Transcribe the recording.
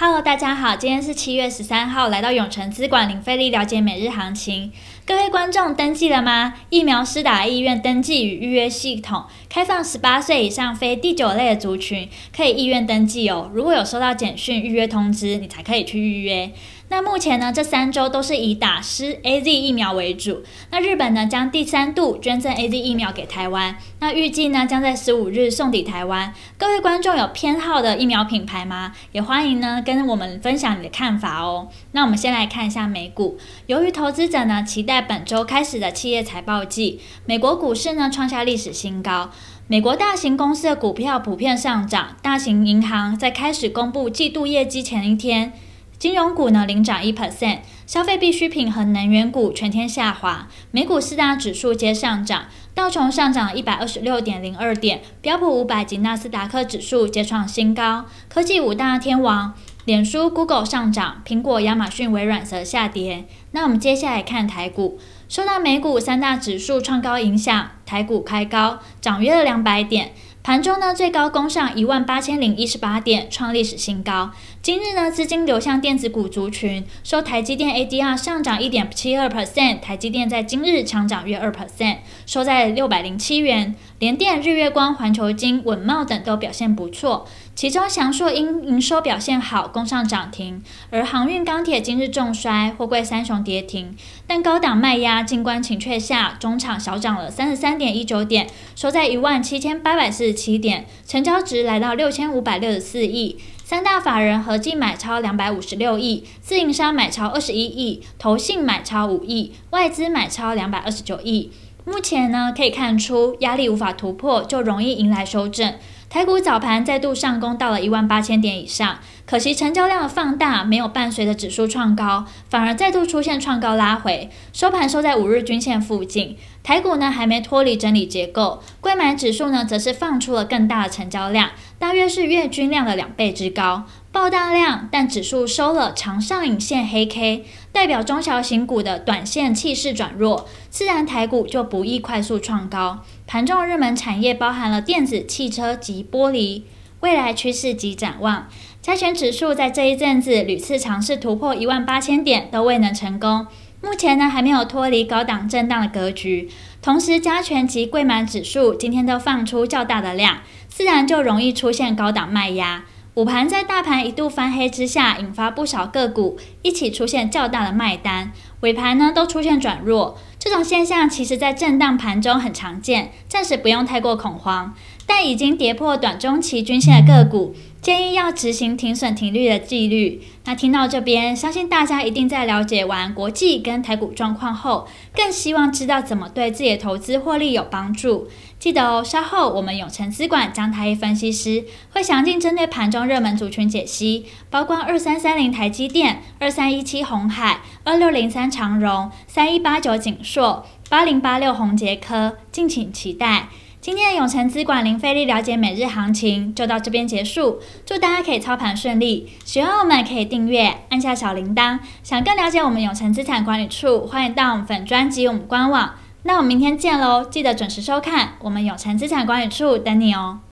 Hello，大家好，今天是七月十三号，来到永城资管零费力了解每日行情。各位观众登记了吗？疫苗施打意愿登记与预约系统开放，十八岁以上非第九类的族群可以意愿登记哦。如果有收到简讯预约通知，你才可以去预约。那目前呢，这三周都是以打施 AZ 疫苗为主。那日本呢，将第三度捐赠 AZ 疫苗给台湾。那预计呢，将在十五日送抵台湾。各位观众有偏好的疫苗品牌吗？也欢迎呢跟我们分享你的看法哦。那我们先来看一下美股。由于投资者呢期待本周开始的企业财报季，美国股市呢创下历史新高。美国大型公司的股票普遍上涨，大型银行在开始公布季度业绩前一天。金融股呢领涨一 percent，消费必需品和能源股全天下滑。美股四大指数皆上涨，道琼上涨一百二十六点零二点，标普五百及纳斯达克指数皆创新高。科技五大天王，脸书、Google 上涨，苹果、亚马逊、微软则下跌。那我们接下来看台股，受到美股三大指数创高影响，台股开高，涨约了两百点。盘中呢，最高攻上一万八千零一十八点，创历史新高。今日呢，资金流向电子股族群，受台积电 ADR 上涨一点七二 percent，台积电在今日强涨约二 percent，收在六百零七元。联电、日月光、环球金、稳茂等都表现不错，其中祥硕因营收表现好，攻上涨停，而航运、钢铁今日重摔，货柜三雄跌停。但高档卖压静观情却下，中场小涨了三十三点一九点，收在一万七千八百四十七点，成交值来到六千五百六十四亿。三大法人合计买超两百五十六亿，自营商买超二十一亿，投信买超五亿，外资买超两百二十九亿。目前呢，可以看出压力无法突破，就容易迎来修正。台股早盘再度上攻到了一万八千点以上，可惜成交量的放大没有伴随着指数创高，反而再度出现创高拉回，收盘收在五日均线附近。台股呢还没脱离整理结构，柜买指数呢则是放出了更大的成交量，大约是月均量的两倍之高。爆大量，但指数收了长上影线黑 K，代表中小型股的短线气势转弱，自然台股就不易快速创高。盘中热门产业包含了电子、汽车及玻璃，未来趋势及展望。加权指数在这一阵子屡次尝试突破一万八千点，都未能成功。目前呢还没有脱离高档震荡的格局，同时加权及柜买指数今天都放出较大的量，自然就容易出现高档卖压。午盘在大盘一度翻黑之下，引发不少个股一起出现较大的卖单，尾盘呢都出现转弱。这种现象其实在震荡盘中很常见，暂时不用太过恐慌。但已经跌破短中期均线的个股，建议要执行停损停利的纪律。那听到这边，相信大家一定在了解完国际跟台股状况后，更希望知道怎么对自己的投资获利有帮助。记得哦，稍后我们永诚资管张台一分析师会详尽针对盘中热门族群解析，包括二三三零台积电、二三一七红海、二六零三长荣、三一八九景硕、八零八六宏捷科，敬请期待。今天的永诚资管零费力了解每日行情就到这边结束，祝大家可以操盘顺利。喜欢我们可以订阅，按下小铃铛。想更了解我们永诚资产管理处，欢迎到我们粉专及我们官网。那我们明天见喽！记得准时收看，我们永诚资产管理处等你哦。